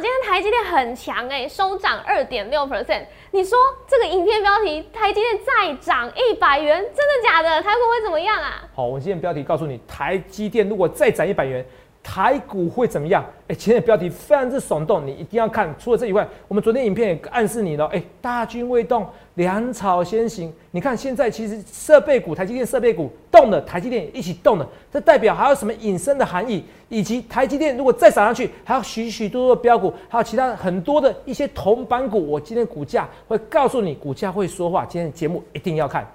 今天台积电很强哎，收涨二点六 percent。你说这个影片标题，台积电再涨一百元，真的假的？台股会怎么样啊？好，我今天标题告诉你，台积电如果再涨一百元。台股会怎么样？哎，今天的标题非常之耸动，你一定要看。除了这以外，我们昨天影片也暗示你了，哎，大军未动，粮草先行。你看现在其实设备股，台积电设备股动了，台积电一起动了，这代表还有什么隐身的含义？以及台积电如果再涨上去，还有许许多多的标股，还有其他很多的一些同板股，我今天股价会告诉你，股价会说话。今天节目一定要看。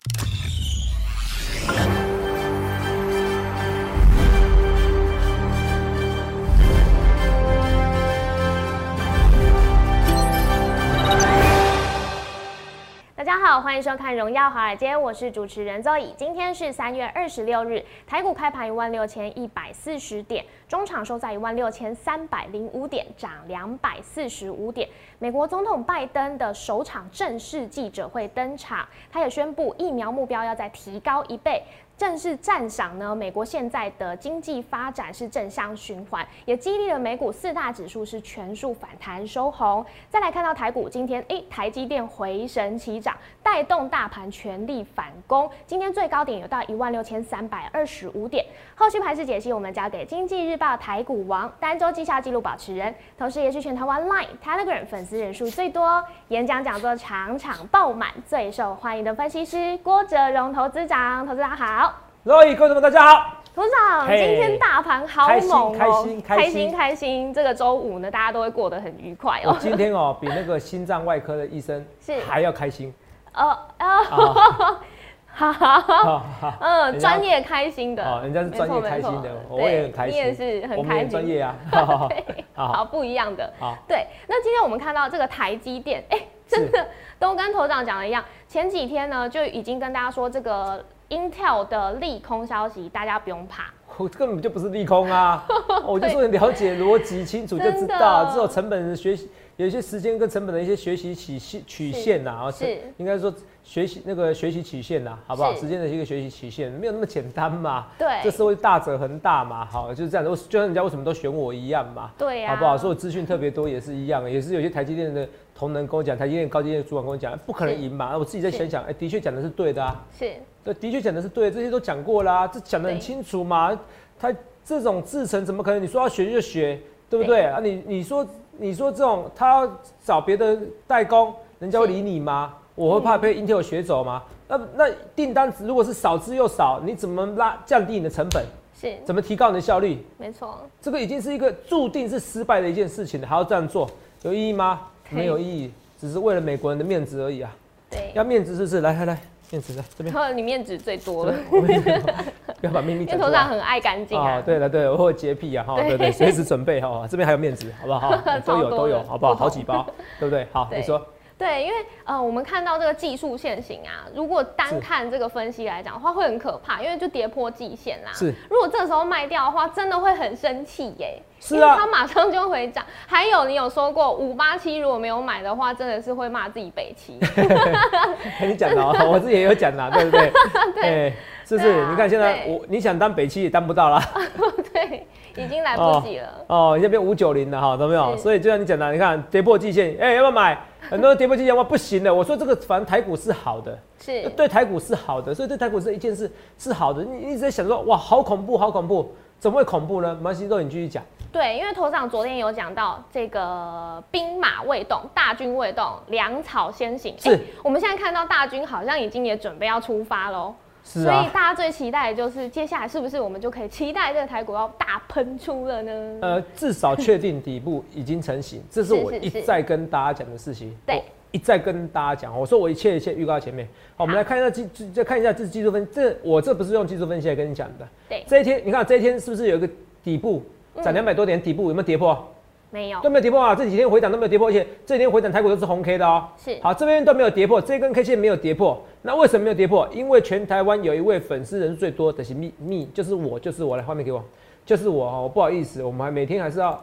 大家好，欢迎收看《荣耀华尔街》，我是主持人周乙。今天是三月二十六日，台股开盘一万六千一百四十点，中场收在一万六千三百零五点，涨两百四十五点。美国总统拜登的首场正式记者会登场，他也宣布疫苗目标要再提高一倍。正式赞赏呢，美国现在的经济发展是正向循环，也激励了美股四大指数是全数反弹收红。再来看到台股，今天诶，台积电回神起涨，带动大盘全力反攻，今天最高点有到一万六千三百二十五点。后续盘势解析，我们交给经济日报台股王、单周绩效记录保持人，同时也是全台湾 Line、Telegram 粉丝人数最多、演讲讲座场场爆满、最受欢迎的分析师郭哲荣投资长。投资长好。各位观众们，大家好！董事长，今天大盘好猛哦，开心开心。开心！这个周五呢，大家都会过得很愉快哦。今天哦，比那个心脏外科的医生是。还要开心。哦哦，哈哈，嗯，专业开心的。哦，人家是专业开心的，我也很开心，你也是很开心，专业啊，好不一样的，好。对。那今天我们看到这个台积电，哎，真的都跟头长讲的一样，前几天呢就已经跟大家说这个。Intel 的利空消息，大家不用怕，我根本就不是利空啊！我就说你了解逻辑清楚就知道，只有成本的学习，有一些时间跟成本的一些学习曲线曲线呐，啊是应该说学习那个学习曲线呐，好不好？时间的一个学习曲线没有那么简单嘛，对，这社会大者恒大嘛，好就是这样子，就像人家为什么都选我一样嘛，对呀，好不好？所以资讯特别多也是一样，也是有些台积电的同仁跟我讲，台积电高级的主管跟我讲，不可能赢嘛，我自己在想想，哎，的确讲的是对的啊，是。对，的确讲的是对，这些都讲过啦，这讲的很清楚嘛。他这种制程怎么可能？你说要学就学，对不对啊？你你说你说这种他找别的代工，人家会理你吗？我会怕被 Intel 学走吗？那那订单如果是少之又少，你怎么拉降低你的成本？是，怎么提高你的效率？没错，这个已经是一个注定是失败的一件事情了，还要这样做，有意义吗？没有意义，只是为了美国人的面子而已啊。对，要面子是不是？来来来。面纸在这边，你面纸最多了，不要把秘密讲出头上很爱干净啊。对了，对，我有洁癖啊，哈，对对，随时准备哈。这边还有面纸，好不好？都有都有，好不好？好几包，对不对？好，你说。对，因为呃，我们看到这个技术线型啊，如果单看这个分析来讲的话，会很可怕，因为就跌破季线啦。是，如果这时候卖掉的话，真的会很生气耶。是啊，它马上就会涨。还有，你有说过五八七如果没有买的话，真的是会骂自己北七。跟你讲的，我自己也有讲的，对不对？对，是不是？你看现在我你想当北七也当不到啦。对。已经来不及了哦，已经变五九零了哈，懂没有？所以就像你讲的，你看跌破季线，哎，要不要买？很多人跌破季线，哇，不行的。我说这个反正台股是好的，是对台股是好的，所以对台股这一件事是好的。你一直在想说，哇，好恐怖，好恐怖，怎么会恐怖呢？没关系，肉你继续讲。对，因为头长昨天有讲到这个兵马未动，大军未动，粮草先行。是，我们现在看到大军好像已经也准备要出发喽。所以大家最期待的就是接下来是不是我们就可以期待这个台股要大喷出了呢？呃，至少确定底部已经成型，这是我一再跟大家讲的事情。对，一再跟大家讲，我说我一切一切预告前面。好，我们来看一下技，再看一下这技术分，这我这不是用技术分析来跟你讲的。对，这一天你看这一天是不是有一个底部涨两百多点，底部有没有跌破？没有，都没有跌破啊！这几天回档都没有跌破，而且这几天回档台股都是红 K 的哦。是，好，这边都没有跌破，这根 K 线没有跌破。那为什么没有跌破？因为全台湾有一位粉丝人数最多的是秘密，就是我，就是我来画面给我，就是我哦。不好意思，我们还每天还是要，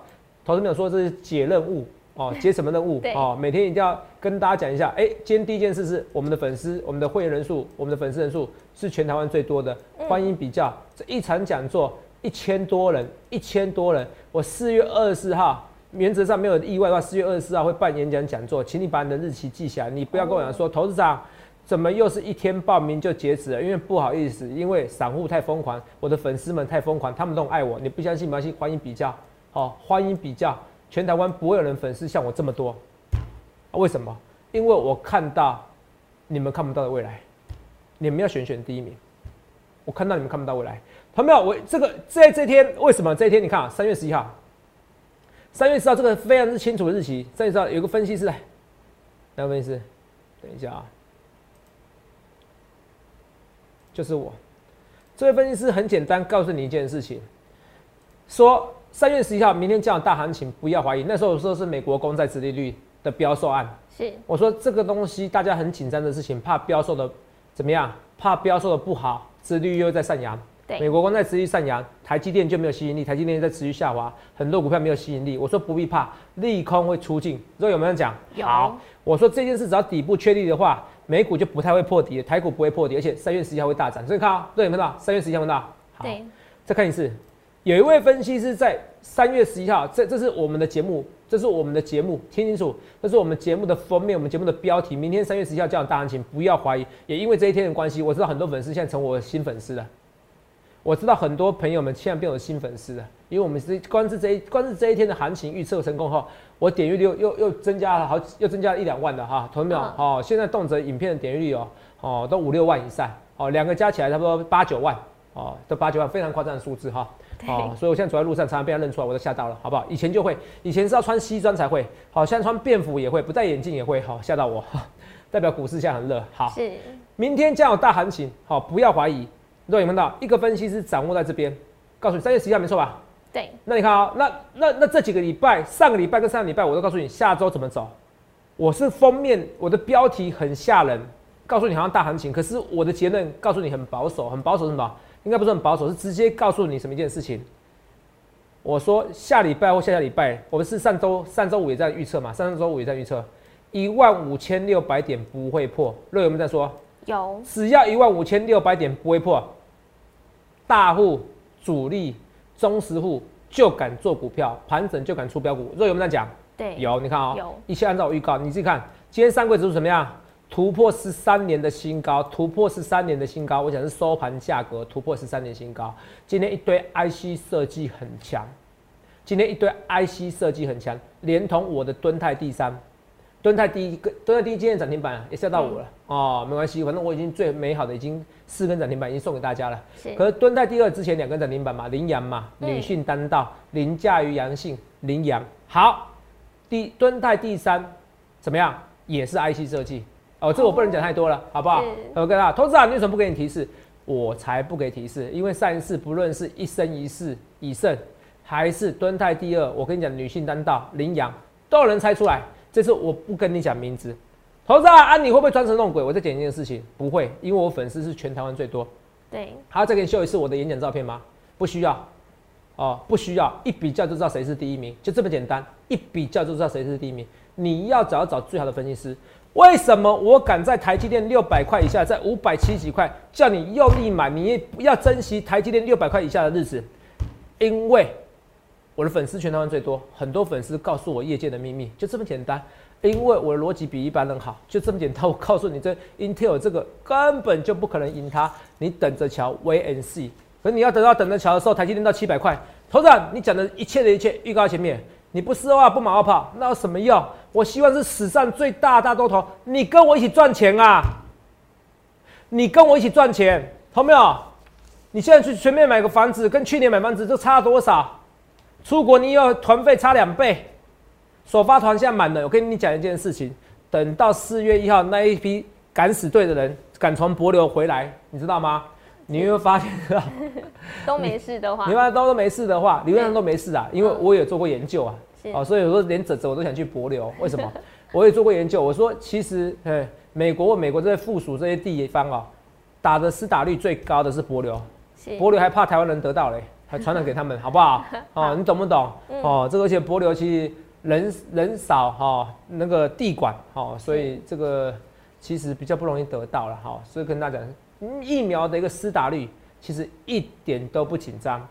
投资朋友说这是解任务哦，解什么任务哦？每天一定要跟大家讲一下。哎，今天第一件事是我们的粉丝，我们的会员人数，我们的粉丝人数是全台湾最多的。欢迎比较这一场讲座，一千多人，一千多人。我四月二十四号。原则上没有意外的话，四月二十四号会办演讲讲座，请你把你的日期记下来。你不要跟我讲说，投资长怎么又是一天报名就截止了？因为不好意思，因为散户太疯狂，我的粉丝们太疯狂，他们都很爱我。你不相信没关系，欢迎比较，好，欢迎比较，全台湾不会有人粉丝像我这么多。为什么？因为我看到你们看不到的未来，你们要选选第一名。我看到你们看不到未来，朋友们，我这个在这天为什么这一天？你看啊，三月十一号，三月十号这个非常之清楚的日期。三月十号有个分析师来，哪个分析师？等一下啊，就是我。这位分析师很简单，告诉你一件事情，说三月十一号明天降大行情，不要怀疑。那时候我说是美国公债殖利率的标售案，是我说这个东西大家很紧张的事情，怕标售的怎么样？怕标售的不好。殖率又在上扬，美国光在持续上扬，台积电就没有吸引力，台积电在持续下滑，很多股票没有吸引力。我说不必怕，利空会出尽。知道有没有人讲？好，我说这件事只要底部确立的话，美股就不太会破底，台股不会破底，而且三月十一号会大涨。所以看啊，对，有没有到？三月十一号看到？好，再看一次，有一位分析师在三月十一号，这这是我们的节目，这是我们的节目，听清楚，这是我们节目的封面，我们节目的标题。明天三月十一号这样大行情，不要怀疑。也因为这一天的关系，我知道很多粉丝现在成我的新粉丝了。我知道很多朋友们现在变成新粉丝了，因为我们是光是这一光是这一天的行情预测成功后，我点阅率又又又增加了好又增加了一两万的哈，同学们哦，现在动辄影片的点阅率哦哦都五六万以上哦，两个加起来差不多八九万哦，都八九万，非常夸张的数字哈。哦，所以我现在走在路上，常常被他认出来，我都吓到了，好不好？以前就会，以前是要穿西装才会，好，现在穿便服也会，不戴眼镜也会，好，吓到我，代表股市现在很热。好，是，明天将有大行情，好，不要怀疑。各位有看到一个分析师掌握在这边，告诉你三月十一号没错吧？对。那你看啊，那那那这几个礼拜，上个礼拜跟上个礼拜，我都告诉你下周怎么走。我是封面，我的标题很吓人，告诉你好像大行情，可是我的结论告诉你很保守，很保守什么？应该不是很保守，是直接告诉你什么一件事情。我说下礼拜或下下礼拜，我们是上周上周五也在预测嘛，上周五也在预测一万五千六百点不会破。若有没有在说？有。只要一万五千六百点不会破，大户、主力、中实户就敢做股票，盘整就敢出标股。若有没有在讲？对，有。你看啊，有。一切按照我预告，你自己看，今天上柜指数怎么样？突破十三年的新高，突破十三年的新高。我想是收盘价格突破十三年新高。今天一堆 IC 设计很强，今天一堆 IC 设计很强，连同我的敦泰第三，敦泰第一个，蹲在第一今天涨停板也吓到我了哦，没关系，反正我已经最美好的已经四根涨停板已经送给大家了。是。可是蹲在第二之前两根涨停板嘛，羚羊嘛，女性单道，凌驾于阳性，羚羊好。第蹲在第三怎么样？也是 IC 设计。哦，这我不能讲太多了，好不好？我跟他投资啊，你为什么不给你提示？我才不给提示，因为上一次不论是一生一世以胜，还是蹲泰第二，我跟你讲，女性单道羚羊都有人猜出来。这次我不跟你讲名字，投资啊，你会不会装神弄鬼？我再讲一件事情，不会，因为我粉丝是全台湾最多。对，还要再给你秀一次我的演讲照片吗？不需要，哦，不需要，一比较就知道谁是第一名，就这么简单，一比较就知道谁是第一名。你要找找最好的分析师。为什么我敢在台积电六百块以下，在五百七几块叫你用力买？你要珍惜台积电六百块以下的日子，因为我的粉丝全台湾最多，很多粉丝告诉我业界的秘密，就这么简单。因为我的逻辑比一般人好，就这么简单。我告诉你，这 Intel 这个根本就不可能赢它，你等着瞧，Wait and see。可你要等到等着瞧的时候，台积电到七百块，头长，你讲的一切的一切预告前面。你不是的话不马后炮，那有什么用？我希望是史上最大大多头，你跟我一起赚钱啊！你跟我一起赚钱，懂没有？你现在去全面买个房子，跟去年买房子就差多少？出国你要团费差两倍，首发团现在满了。我跟你讲一件事情，等到四月一号那一批敢死队的人敢从博流回来，你知道吗？你会发现，都没事的话，你发都都没事的话，理论上都没事啊，因为我也做过研究啊，哦，所以有时候连整整我都想去博流，为什么？我也做过研究，我说其实，哎，美国美国这些附属这些地方哦，打的施打率最高的是博流，博流还怕台湾人得到嘞，还传染给他们，好不好？哦，你懂不懂？哦，这个而且柏流其实人人少哈，那个地广哈，所以这个其实比较不容易得到了哈，所以跟大家讲。疫苗的一个施打率其实一点都不紧张，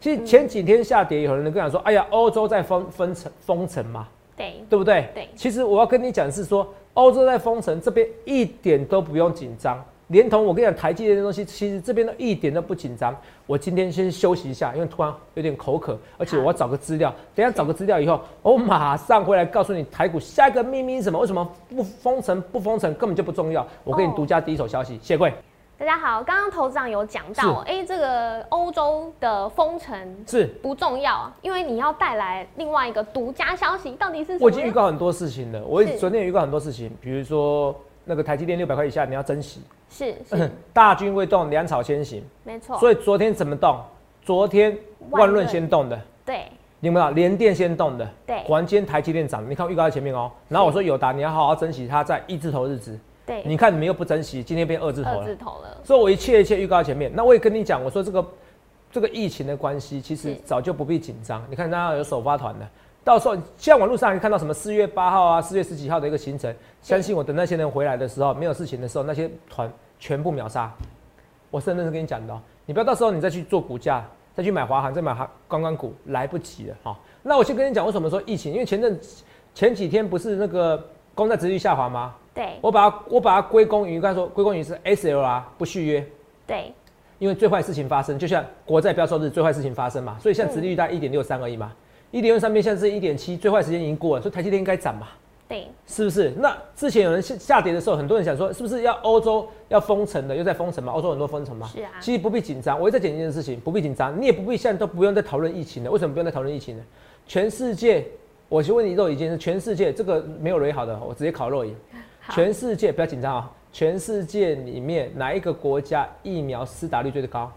其实前几天下跌，有人跟讲说，哎呀，欧洲在封封城封城嘛，对对不对？对其实我要跟你讲是说，欧洲在封城这边一点都不用紧张，连同我跟你讲台积电的东西，其实这边都一点都不紧张。我今天先休息一下，因为突然有点口渴，而且我要找个资料，等一下找个资料以后，我马上回来告诉你台股下一个秘密是什么？为什么不封城不封城根本就不重要？我给你哦独家第一手消息，谢贵大家好，刚刚头长有讲到，哎、这个欧洲的封城是。不重要，因为你要带来另外一个独家消息，到底是什么？我已经预告很多事情了，我昨天也预告很多事情，比如说那个台积电六百块以下你要珍惜，是是，大军未动，粮草先行。没错，所以昨天怎么动？昨天万润先动的，对你有没有？联电先动的，对果然今天台积电涨，你看预告在前面哦。然后我说友达，你要好好珍惜它在一字头日子，对，你看你们又不珍惜，今天变二字头了二字。头了，所以我一切一切预告在前面。那我也跟你讲，我说这个这个疫情的关系，其实早就不必紧张。你看，大家有首发团的，到时候现在网络上可以看到什么四月八号啊、四月十几号的一个行程。相信我，等那些人回来的时候，没有事情的时候，那些团全部秒杀。我是认真跟你讲的、哦，你不要到时候你再去做股价，再去买华航，再买航观光股，来不及了哈、那我先跟你讲，为什么说疫情？因为前阵前几天不是那个公债殖利率下滑吗？对我把它我把它归功于刚才说归功于是 SLR 不续约，对因为最坏事情发生，就像国债标售日最坏事情发生嘛，所以现在殖利率大概一点六三而已嘛，一点六三边现在是一点七，最坏时间已经过了，所以台积电应该涨嘛，对是不是？那之前有人下下跌的时候，很多人想说是不是要欧洲要封城了，又在封城嘛，欧洲很多封城嘛，是啊其实不必紧张，我一直在讲一件事情，不必紧张，你也不必现在都不用再讨论疫情了，为什么不用再讨论疫情呢？全世界，我就问你肉已经是全世界这个没有雷好的，我直接考肉全世界不要紧张啊！全世界里面哪一个国家疫苗施打率最高？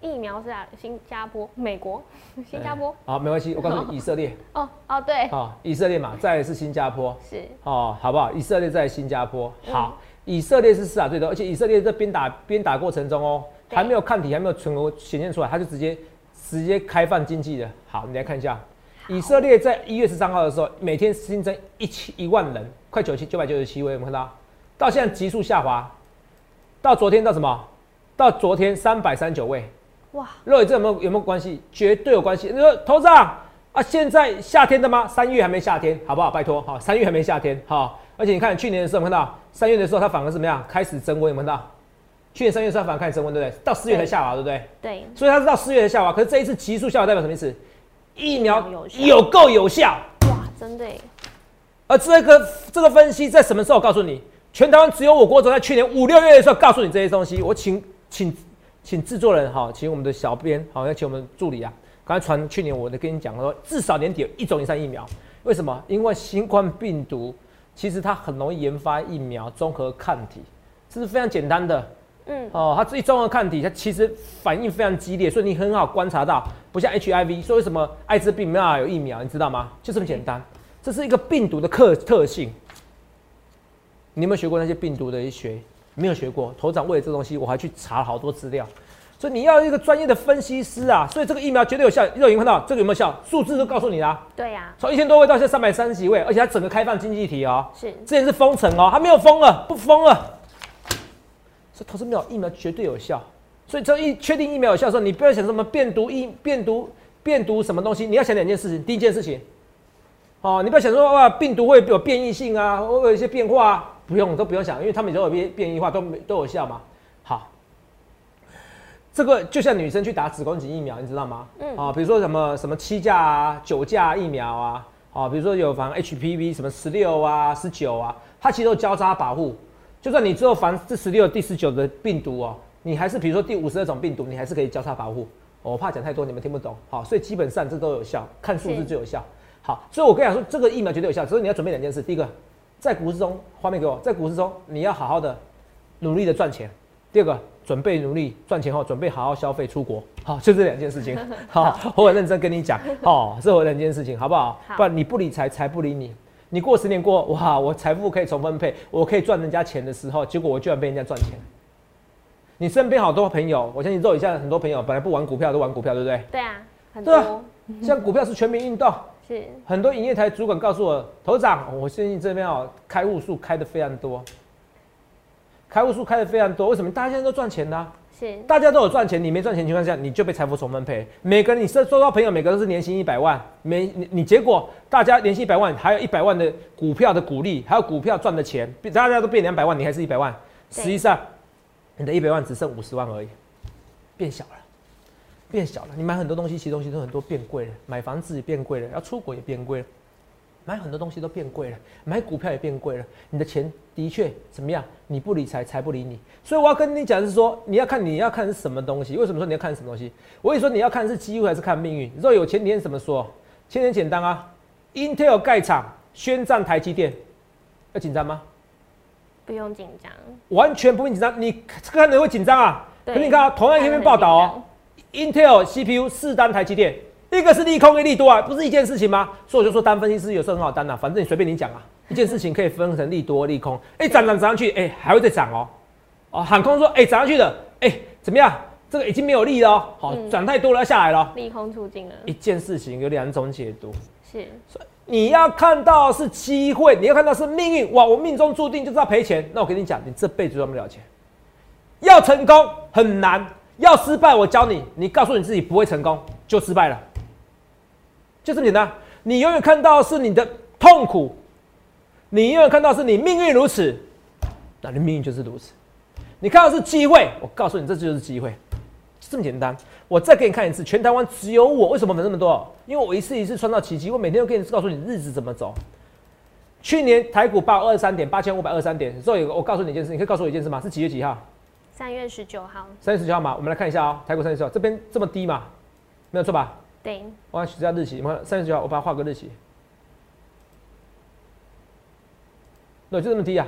疫苗是啊，新加坡、美国、新加坡，好，没关系，我告诉你，以色列。哦哦对，好，以色列嘛，再来是新加坡。是哦，好不好？以色列在新加坡。嗯好，以色列是施打最多，而且以色列在边打边打过程中哦，对还没有抗体，还没有存活显现出来，它就直接直接开放经济了。好，你来看一下，以色列在一月十三号的时候，每天新增一千一万人，快九千九百九十七位，我们看到？到现在急速下滑，到昨天到什么？到昨天三百三十九位。哇，肉眼这有没有有没有关系？绝对有关系。你说头长啊，现在夏天的吗？三月还没夏天，好不好？拜托，好，三月还没夏天，好。而且你看去年的时候，看到三月的时候它反而怎么样？开始增温，有没有看到？去年三月的时候它反而开始升温，对不对？到四月才下滑，对不对？对所以它是到四月才下滑，可是这一次急速下滑代表什么意思？疫苗有够有效。哇，真的耶而这个这个分析在什么时候？我告诉你，全台湾只有我国总在去年五六月的时候告诉你这些东西。我请请请制作人哈，请我们的小编好，要请我们助理啊，刚才传去年我的跟你讲说，至少年底有一种以上疫苗。为什么？因为新冠病毒其实它很容易研发疫苗综合抗体，这是非常简单的。嗯哦，它自己综合抗体，它其实反应非常激烈，所以你很好观察到，不像 HIV，说为什么艾滋病没办法有疫苗，你知道吗？就这么简单，这是一个病毒的特特性。你有没有学过那些病毒的医学？没有学过。头长为了这东西，我还去查了好多资料。所以你要一个专业的分析师啊，所以这个疫苗绝对有效。肉眼看到这个有没有效？数字都告诉你啦，对呀、从一千多位到现在三百三十几位，而且它整个开放经济体哦。是之前是封城哦，它没有封了，不封了。所以投资没有疫苗绝对有效。所以这一确定疫苗有效的时候，你不要想什么变毒疫、变毒、变毒什么东西，你要想两件事情。第一件事情，哦，你不要想说哇，病毒会有变异性啊，会有一些变化啊，不用都不用想，因为他们都有变变异化，都没都有效嘛。好，这个就像女生去打子宫颈疫苗，你知道吗？嗯啊，比如说什么什么七价啊、九价疫苗啊，啊，比如说有防 HPV 什么十六啊、十九啊，它其实都交叉保护。就算你之后防这十六、第十九的病毒哦，你还是比如说第五十二种病毒，你还是可以交叉保护。我怕讲太多，你们听不懂。好，所以基本上这都有效，看数字是最有效。好，所以我跟你讲说，这个疫苗绝对有效，只是你要准备两件事。第一个，在股市中，画面给我，在股市中你要好好的努力的赚钱。第二个，准备努力赚钱后，准备好好消费出国。好，就这两件事情。好，我很认真跟你讲，好，是我两件事情，好不好？好不然你不理财，财不理你。你过十年过，哇，我财富可以重分配，我可以赚人家钱的时候，结果我居然被人家赚钱。你身边好多朋友，我相信肉以下很多朋友本来不玩股票都玩股票，对不对？对啊，很对啊多 像股票是全民运动，是。很多营业台主管告诉我，头长，我最近这边哦，开户数开的非常多，开户数开的非常多，为什么？大家现在都赚钱呢啊、是。大家都有赚钱，你没赚钱情况下，你就被财富重分配。每个人你收收到朋友，每个都是年薪一百万，每你你结果大家年薪一百万，还有一百万的股票的股利，还有股票赚的钱，大家都变两百万，你还是一百万，实际上你的一百万只剩五十万而已，变小了，变小了。你买很多东西，其实东西都很多变贵了，买房子也变贵了，要出国也变贵了。买很多东西都变贵了，买股票也变贵了。你的钱的确怎么样？你不理财，财不理你。所以我要跟你讲的是说，你要看你要看是什么东西。为什么说你要看什么东西？我跟你说，你要看是机会还是看命运？你说有前天怎么说？前天简单啊，Intel 盖厂宣战台积电，要紧张吗？不用紧张，完全不用紧张。你看人会紧张啊？对可你看啊，同样一篇报道哦，Intel CPU 四单台积电。一个是利空，一利多啊，不是一件事情吗？所以我就说单分析师有时候很好单呐、反正你随便你讲啊，一件事情可以分成利多、利空。哎、涨涨涨上去，哎、还会再涨哦。哦，喊空说，哎、涨上去了，哎、怎么样？这个已经没有利了哦，好、嗯涨太多了，要下来了哦。利空出尽了，一件事情有两种解读，是你要看到是机会，你要看到是命运。哇，我命中注定就是要赔钱，那我跟你讲，你这辈子赚不了钱。要成功很难，要失败我教你，你告诉你自己不会成功就失败了。就这么简单。你永远看到是你的痛苦，你永远看到是你命运如此，那你命运就是如此。你看到是机会，我告诉你这就是机会，这么简单。我再给你看一次，全台湾只有我，为什么粉这么多？因为我一次一次创造奇迹，我每天都给你告诉你日子怎么走。去年台股报二三点，八千五百二三点，所以我告诉你一件事，你可以告诉我一件事吗？是几月几号？三月十九号，三月十九号嘛。我们来看一下哦，台股三月十九号这边这么低嘛，没有错吧？对，我要取下日期，你看三月十九号，我把它画个日期。对，就这么低啊，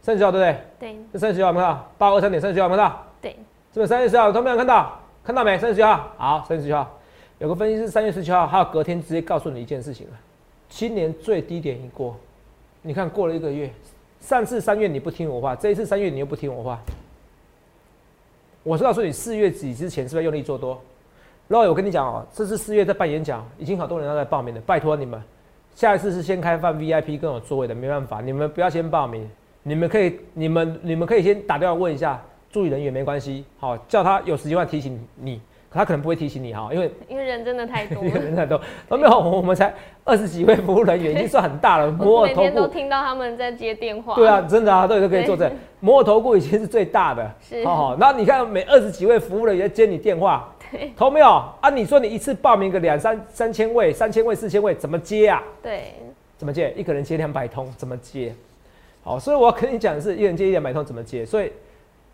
三十九号对不对？对，这三十九号有没有看到？八二三点三十九号有没有看到？对，是不是三月十号？有没有看到？看到没？三十九号，好，三十九号有个分析师三月十九号，还有隔天直接告诉你一件事情了，今年最低点已过，你看过了一个月，上次三月你不听我话，这一次三月你又不听我话，我是告诉你四月底之前是不是用力做多？然后我跟你讲哦，这次四月在办演讲，已经好多人要来报名了，拜托你们，下一次是先开放 VIP 跟我座位的，没办法，你们不要先报名，你们可以，你们你们可以先打电话问一下助理人员，没关系，好，叫他有时间会提醒你，他可能不会提醒你哈，因为因为人真的太多 人太多，都没有，我们才二十几位服务人员，已经算很大了，摩我尔投每天都。听到他们在接电话，对啊，，真的啊，对，都可以做这对。摩尔投顾已经是最大的，是好好。然后你看每二十几位服务人员接你电话，对投没有啊？你说你一次报名个两三三千位、三千位、四千位，怎么接啊？对，怎么接？一个人接两百通，怎么接？好，所以我要跟你讲的是，一人接一两百通怎么接？所以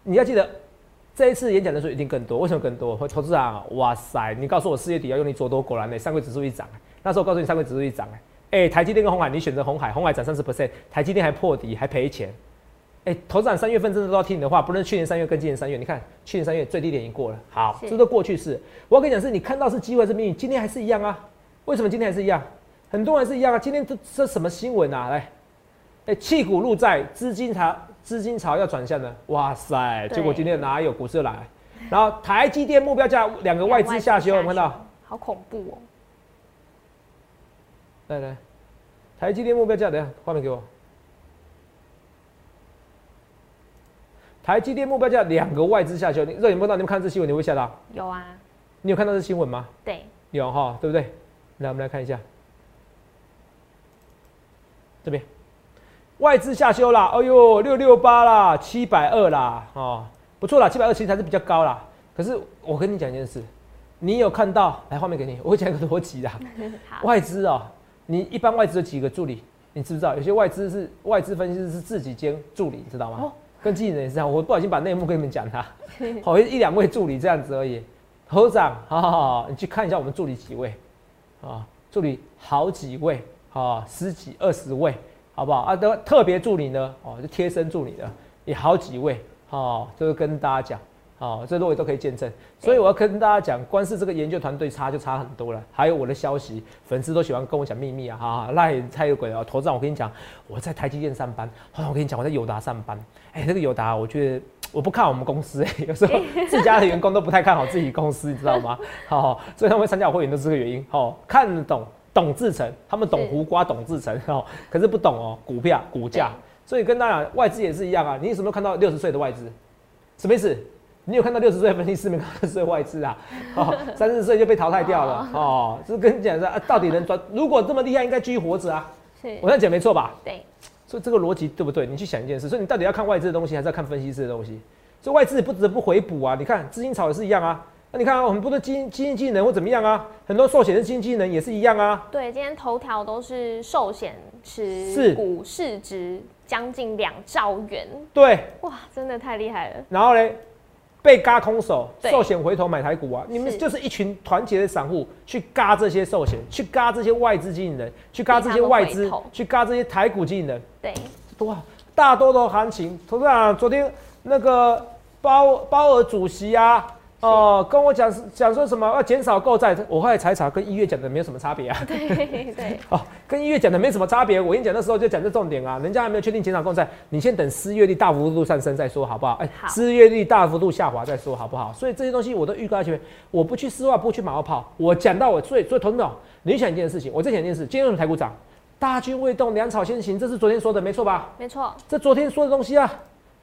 你要记得，这一次演讲人数一定更多。为什么更多？投资长，哇塞！你告诉我四月底要用力做多，果然呢，上柜指数一涨，那时候我告诉你上柜指数一涨，哎，台积电跟红海，你选择红海，红海涨三十 percent，台积电还破底，还赔钱。哎，投资长三月份真的都要听你的话，不论去年三月跟今年三月，你看去年三月最低点已经过了，好，是这都过去式。我要跟你讲是，你看到是机会是命运，今天还是一样啊？为什么今天还是一样？很多人是一样啊。今天这这什么新闻啊？来，哎，弃股入债，资金潮资金潮要转向了，哇塞！对结果今天哪有股市又来？然后台积电目标价两个外资下修，有没有看到？？好恐怖哦！来来，台积电目标价，等下画面给我。台积电目标价两个外资下修，你热眼碰到，你们看这新闻，你会吓到？有啊，你有看到这新闻吗？对，有哈，对不对？来，我们来看一下，这边外资下修啦，哎呦，六六八啦，七百二啦，哦，不错啦，七百二其实还是比较高啦。可是我跟你讲一件事，你有看到？来，画面给你，我会讲一个逻辑啦。外资哦，你一般外资有几个助理？你知不知道？有些外资是外资分析师是自己兼助理，你知道吗？哦跟经纪人也是这样，我不小心把内幕跟你们讲他，好一两位助理这样子而已。头长，好好好，你去看一下我们助理几位啊？助理好几位啊，十几二十位，好不好啊？都特别助理呢，哦，就贴身助理的也好几位，哦，就是跟大家讲。哦，这各位都可以见证，所以我要跟大家讲，光是这个研究团队差就差很多了。还有我的消息，粉丝都喜欢跟我讲秘密啊，哈，那也太有鬼了。头上我跟你讲，我在台积电上班，后来我跟你讲我在友达上班。哎、那个友达，我觉得我不看我们公司、哎，有时候 自家的员工都不太看好自己公司，你知道吗？好、所以他们会参加我会员都是这个原因。哦，看得懂懂制成，他们懂胡瓜懂制成，哦，可是不懂哦股票股价。所以跟大家讲，外资也是一样啊。你什么看到六十岁的外资？什么意思？你有看到六十岁分析师没看到六十岁外资啊？哦，三十岁就被淘汰掉了哦。就是跟你讲说啊，到底能赚？如果这么厉害，应该继续活着啊。是，我这样讲没错吧？对，所以这个逻辑对不对？你去想一件事，所以你到底要看外资的东西，还是要看分析师的东西？所以外资也不得不回补啊。你看资金炒也是一样啊。那你看啊，很多的基基金经理人或怎么样啊？很多寿险的基金经理人也是一样啊。对，今天头条都是寿险持是股市值将近两兆元，对，哇，真的太厉害了。然后嘞，被嘎空手，对寿险回头买台股啊！你们是就是一群团结的散户，去嘎这些寿险，去嘎这些外资经理人，去嘎这些外资去嘎这些台股经理人，对，哇，大多头行情，董事长昨天那个鲍鲍尔主席啊。哦，跟我讲讲说什么要减少购债，我后来查一查，跟一月讲的没有什么差别啊。对 对，哦，跟一月讲的没什么差别。我跟你讲，的时候就讲这重点啊，人家还没有确定减少购债，你先等失业率大幅度上升再说，好不好？哎、好失业率大幅度下滑再说，好不好？所以这些东西我都预告在前面，我不去丝袜，不去马后炮，我讲到我所以所以同志们，你想一件事情，我再想一件事，今天为什么台股涨？大军未动，粮草先行，这是昨天说的，没错吧？没错，这昨天说的东西啊，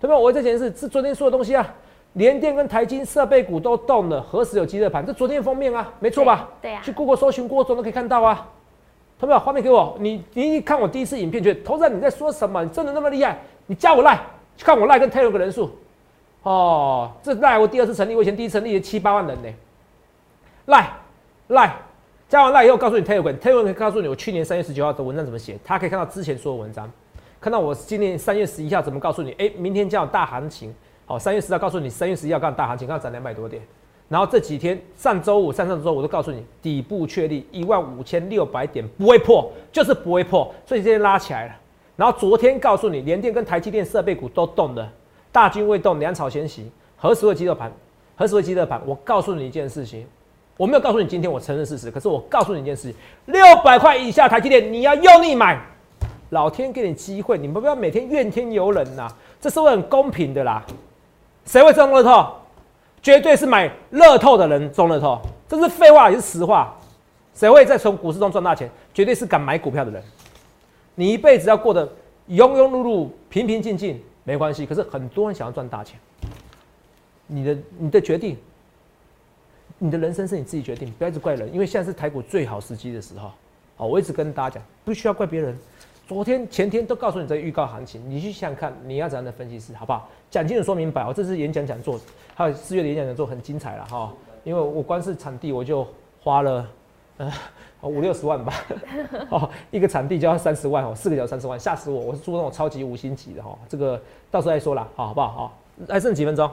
对吧？我再讲一次，是昨天说的东西啊。联电跟台金设备股都动了，何时有积热盘？这昨天的封面啊，没错吧？对对啊去 Google 搜寻郭总都可以看到啊。他们把，画面给我，你你一看我第一次影片，觉得头仔你在说什么？你真的那么厉害？你加我赖，去看我赖跟 Telegram 人数。哦，这赖我第二次成立，我以前第一次成立七八万人呢。赖赖加完赖以后，告诉你 Telegram，Telegram 可以告诉你我去年三月十九号的文章怎么写，他可以看到之前所有文章，看到我今年三月十一号怎么告诉你，哎、明天将有大行情，好、三月十号告诉你三月十一号刚大行情，刚涨两百多点，然后这几天上周五、上上周我都告诉你底部确立一万五千六百点不会破，就是不会破，所以今天拉起来了。然后昨天告诉你，联电跟台积电设备股都动了，大军未动，粮草先行，何时会击热盘？何时会击热盘？我告诉你一件事情，我没有告诉你今天我承认事实，可是我告诉你一件事情：六百块以下台积电你要用力买，老天给你机会，你们不要每天怨天尤人呐、这是会很公平的啦。谁会中乐透？绝对是买乐透的人中乐透，这是废话也是实话。谁会在从股市中赚大钱？绝对是敢买股票的人。你一辈子要过得庸庸碌碌、平平静静没关系，可是很多人想要赚大钱。你的你的决定，你的人生是你自己决定，不要一直怪人，因为现在是台股最好时机的时候。哦，我一直跟大家讲，不需要怪别人。昨天、前天都告诉你这个预告行情，你去想想看，你要怎样的分析师，好不好？讲清楚、说明白我。这次演讲讲座，还有四月的演讲讲座很精彩了哈。因为我光是场地我就花了呃五六十万吧，哦，一个场地就要三十万哦，四个小时三十万，吓死我！我是住那种超级五星级的哈，这个到时候再说啦，好好不好？好，还剩几分钟？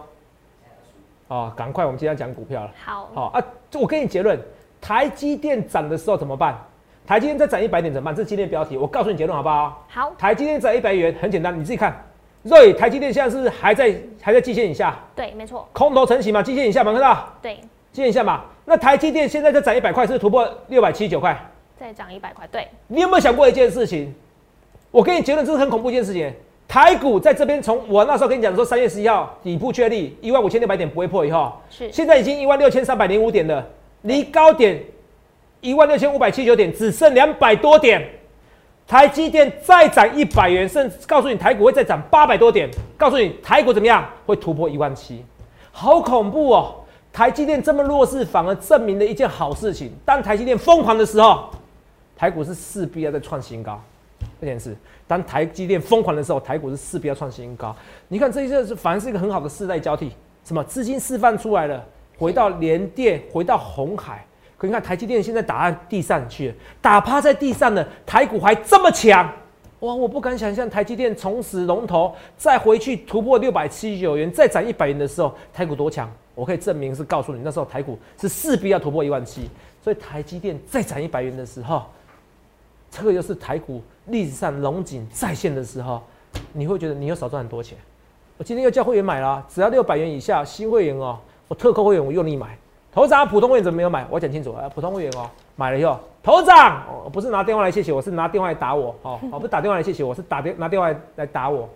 哦，赶快，我们今天要讲股票了。好，好啊，就我给你结论，台积电涨的时候怎么办？台积电再涨一百点怎么办？这是今天的标题，我告诉你结论好不好？好，台积电涨一百元很简单，你自己看。瑞，台积电现在是还在还在季线以下，对，没错，空头成型嘛？季线以下嘛，看到？对，季线以下嘛？那台积电现在再涨一百块，是突破六百七十九块？再涨一百块，对，你有没有想过一件事情？我给你结论，这是很恐怖一件事情。台股在这边，从我那时候跟你讲说，三月十一号底部确立一万五千六百点不会破以后，是，现在已经一万六千三百零五点了，离高点一万六千五百七十九点只剩两百多点。台积电再涨一百元，甚至告诉你台股会再涨八百多点，告诉你台股怎么样会突破一万七，好恐怖哦！台积电这么弱势，反而证明了一件好事情：当台积电疯狂的时候，台股是势必要再创新高。这件事，当台积电疯狂的时候，台股是势必要创新高。你看，这一件是反而是一个很好的世代交替，什么资金释放出来了，回到联电，回到红海。可你看台积电现在打在地上去了，打趴在地上了，台股还这么强，哇！我不敢想象台积电从此龙头再回去突破六百七十九元，再涨一百元的时候，台股多强？我可以证明是告诉你，那时候台股是势必要突破一万七，所以台积电再涨一百元的时候，这个又是台股历史上龙井再现的时候，你会觉得你又少赚很多钱。我今天又叫会员买了，只要六百元以下新会员哦，我特扣会员我用力买。头长普通会员怎么没有买？我讲清楚啊，普通会员哦，买了以后，头长哦，不是拿电话来谢谢我，是拿电话来打我哦，哦，不是打电话来谢谢我，是打电拿电话来来打我。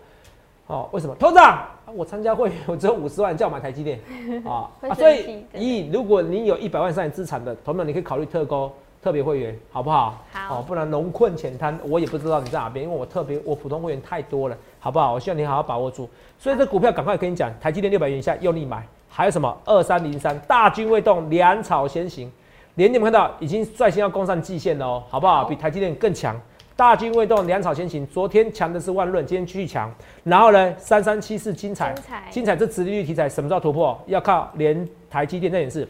哦，为什么？头长，啊我参加会员，我只有五十万，叫我买台积电 哦啊！所以生气，真的以如果你有一百万以上资产的，同们你可以考虑特勾特别会员，好不好？好哦，不然龙困浅滩，我也不知道你在哪边，因为我特别我普通会员太多了，好不好？我希望你好好把握住。所以这股票赶快跟你讲，台积电六百元以下用力买，还有什么二三零三大军未动，粮草先行。连你们看到已经率先要攻上季线了哦，好不好？比台积电更强。大军未动，粮草先行。昨天强的是万润，今天继续强。然后呢，三三七四精彩，精彩这殖利率题材什么时候突破？要靠连台积电这件事。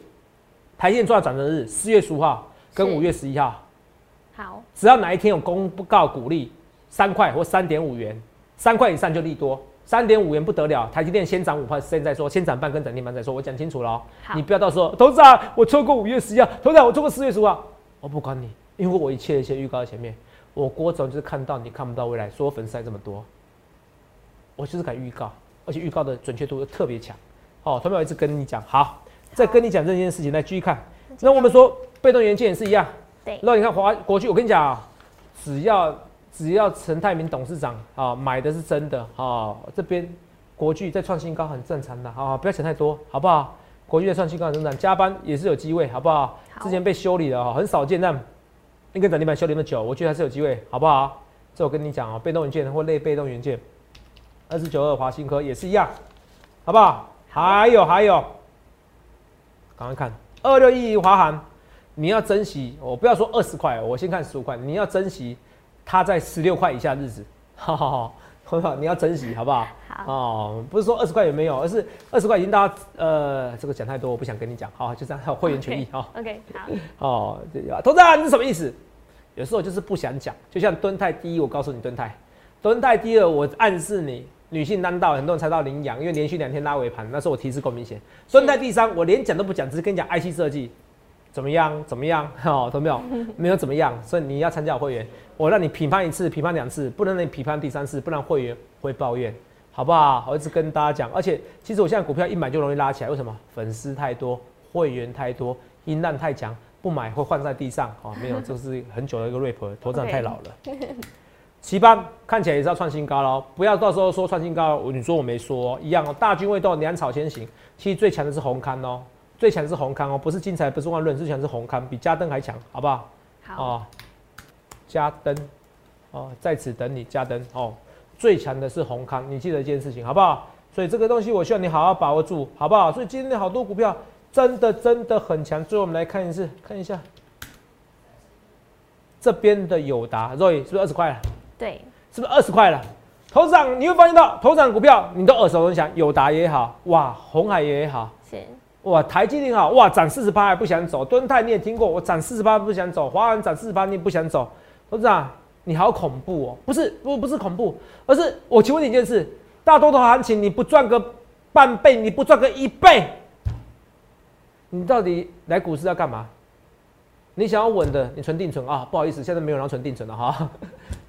台积电重要转折日，四月十五号跟五月十一号。好，只要哪一天有公告股利三块或三点五元，三块以上就利多。三点五元不得了，台积电先涨五块，现在说先涨半根涨停板再说，我讲清楚了哦。你不要到时候，投资啊，我错过五月十一号，投资我错过四月十五号，我不管你，因为我一切一切预告在前面，我郭总就是看到你看不到未来，所有粉丝还这么多，我就是敢预告，而且预告的准确度又特别强。哦，他们一直跟你讲，好，再跟你讲这件事情，来继续看。那我们说被动元件也是一样，对。那你看华国巨，我跟你讲啊，只要。只要陈泰明董事长啊买的是真的啊，这边国巨在创新高很正常的啊，不要想太多，好不好？国巨在创新高很正常，加班也是有机会，好不好？之前被修理了啊，很少见，但那个涨停板修理那么久，我觉得还是有机会，好不好？这我跟你讲啊，被动元件或类被动元件，二十九二华新科也是一样，好不好？还有还有，赶快看二六一华航，你要珍惜，我不要说二十块，我先看十五块，你要珍惜。它在十六块以下日子，好好好，很好，你要珍惜，好不好？好哦，不是说二十块也没有，而是二十块已经大家呃，这个讲太多，我不想跟你讲，好，就这样，还有会员权益哈。OK，好。哦，投资人是什么意思？有时候就是不想讲，就像蹲泰第一，我告诉你蹲泰，蹲泰第二，我暗示你女性单道，很多人猜到领养，因为连续两天拉尾盘，那时候我提示够明显。蹲泰第三，我连讲都不讲，只是跟你讲 IC 设计。怎么样？怎么样？哦，都没有，没有怎么样。所以你要参加会员，我让你评判一次，评判两次，不能让你评判第三次，不然会员会抱怨，好不好？我一直跟大家讲，而且其实我现在股票一买就容易拉起来，为什么？粉丝太多，会员太多，音浪太强，不买会换在地上。哦，没有，这是很久的一个 rap，头长太老了。七班 看起来也是要创新高喽，不要到时候说创新高，你说我没说一样哦。大军未动，粮草先行。其实最强的是红刊哦。最强是红康哦，不是金财，不是万润，最强是红康，比嘉登还强，好不好？好哦，嘉登哦，在此等你，嘉登哦，最强的是红康，你记得一件事情，好不好？所以这个东西我希望你好好把握住，好不好？所以今天好多股票真的真的很强，最后我们来看一次，看一下这边的友达，Roy 是不是二十块了？对，是不是二十块了？头涨你会发现到头涨股票你都耳熟能详，友达也好，哇，红海也好，是。哇，台积电好哇，涨四十八还不想走，敦泰你也听过，我涨四十八不想走，华安涨四十八你也不想走，董事长你好恐怖哦，不是不不是恐怖，而是我请问你一件事，大多头行情你不赚个半倍，你不赚个一倍，你到底来股市要干嘛？你想要稳的，你存定存啊？不好意思，现在没有人存定存了哈。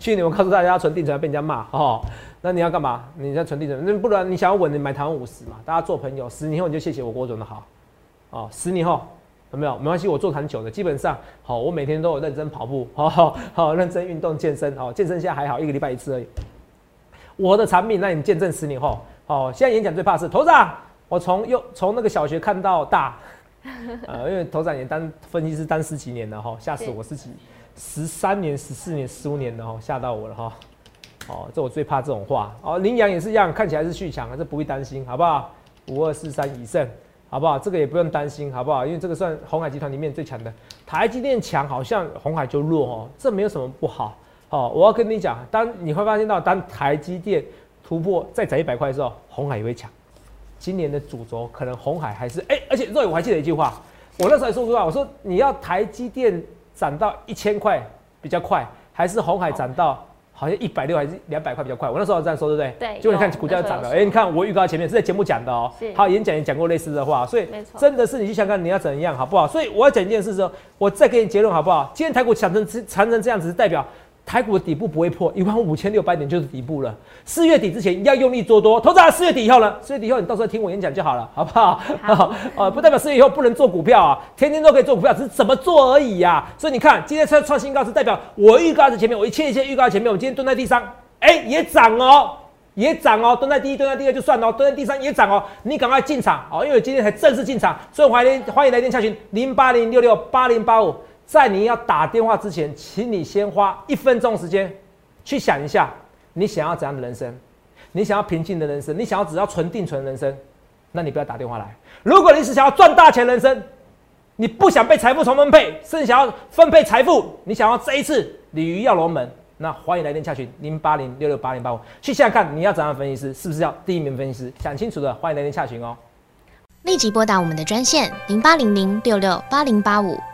去年我告诉大家存定存被人家骂哦。那你要干嘛？你要存定存，那不然你想要稳，你买台湾五十嘛，大家做朋友，十年后你就谢谢我郭总的好。哦，十年后有没有？没关系，我做很久的，基本上好，我每天都有认真跑步，好好好认真运动健身，哦，健身现在还好，一个礼拜一次而已。我的产品让你见证十年后，哦，现在演讲最怕是头长，我从幼从那个小学看到大。呃，因为头长也当分析师当十几年了哈，吓死我十几十三年、十四年、十五年的哈，吓到我了哈。哦，这我最怕这种话哦。羚羊也是一样，看起来是续强啊，这不必担心，好不好？五二四三以胜，好不好？这个也不用担心，好不好？因为这个算红海集团里面最强的。台积电强，好像红海就弱哦，这没有什么不好。哦，我要跟你讲，当你会发现到，当台积电突破再涨一百块的时候，红海也会强。今年的主轴可能红海还是哎，而且若我还记得一句话，我那时候还说出话，我说你要台积电涨到一千块比较快，还是红海涨到好像一百六还是两百块比较快？我那时候这样说，对不对？对。结果你看股价涨了，哎，你看我预告前面是在节目讲的哦，好，演讲也讲过类似的话，所以真的是你去想看你要怎样好不好？所以我要讲一件事之后，我再给你结论好不好？今天台股强成强成这样子，代表。台股的底部不会破一万五千六百点就是底部了。四月底之前要用力做多，投资四月底以后呢？四月底以后你到时候听我演讲就好了，好不好？好，呃，不代表四月以后不能做股票啊，天天都可以做股票，只是怎么做而已呀。所以你看，今天创创新高是代表我预告在前面，我一切一切预告在前面。我今天蹲在地上，哎，也涨哦，也涨哦，蹲在第一，蹲在第二就算了，蹲在第三也涨哦。你赶快进场哦，因为今天才正式进场，所以欢迎欢迎来电洽询零八零六六八零八五。在你要打电话之前，请你先花一分钟时间去想一下，你想要怎样的人生？你想要平静的人生？你想要只要存定存人生？那你不要打电话来。如果你是想要赚大钱人生，你不想被财富重分配，甚至想要分配财富，你想要这一次鲤鱼跃龙门，那欢迎来电洽询零八零六六八零八五，去想想看你要怎样分析师，是不是要第一名分析师？想清楚的欢迎来电洽询哦。立即拨打我们的专线零八零零六六八零八五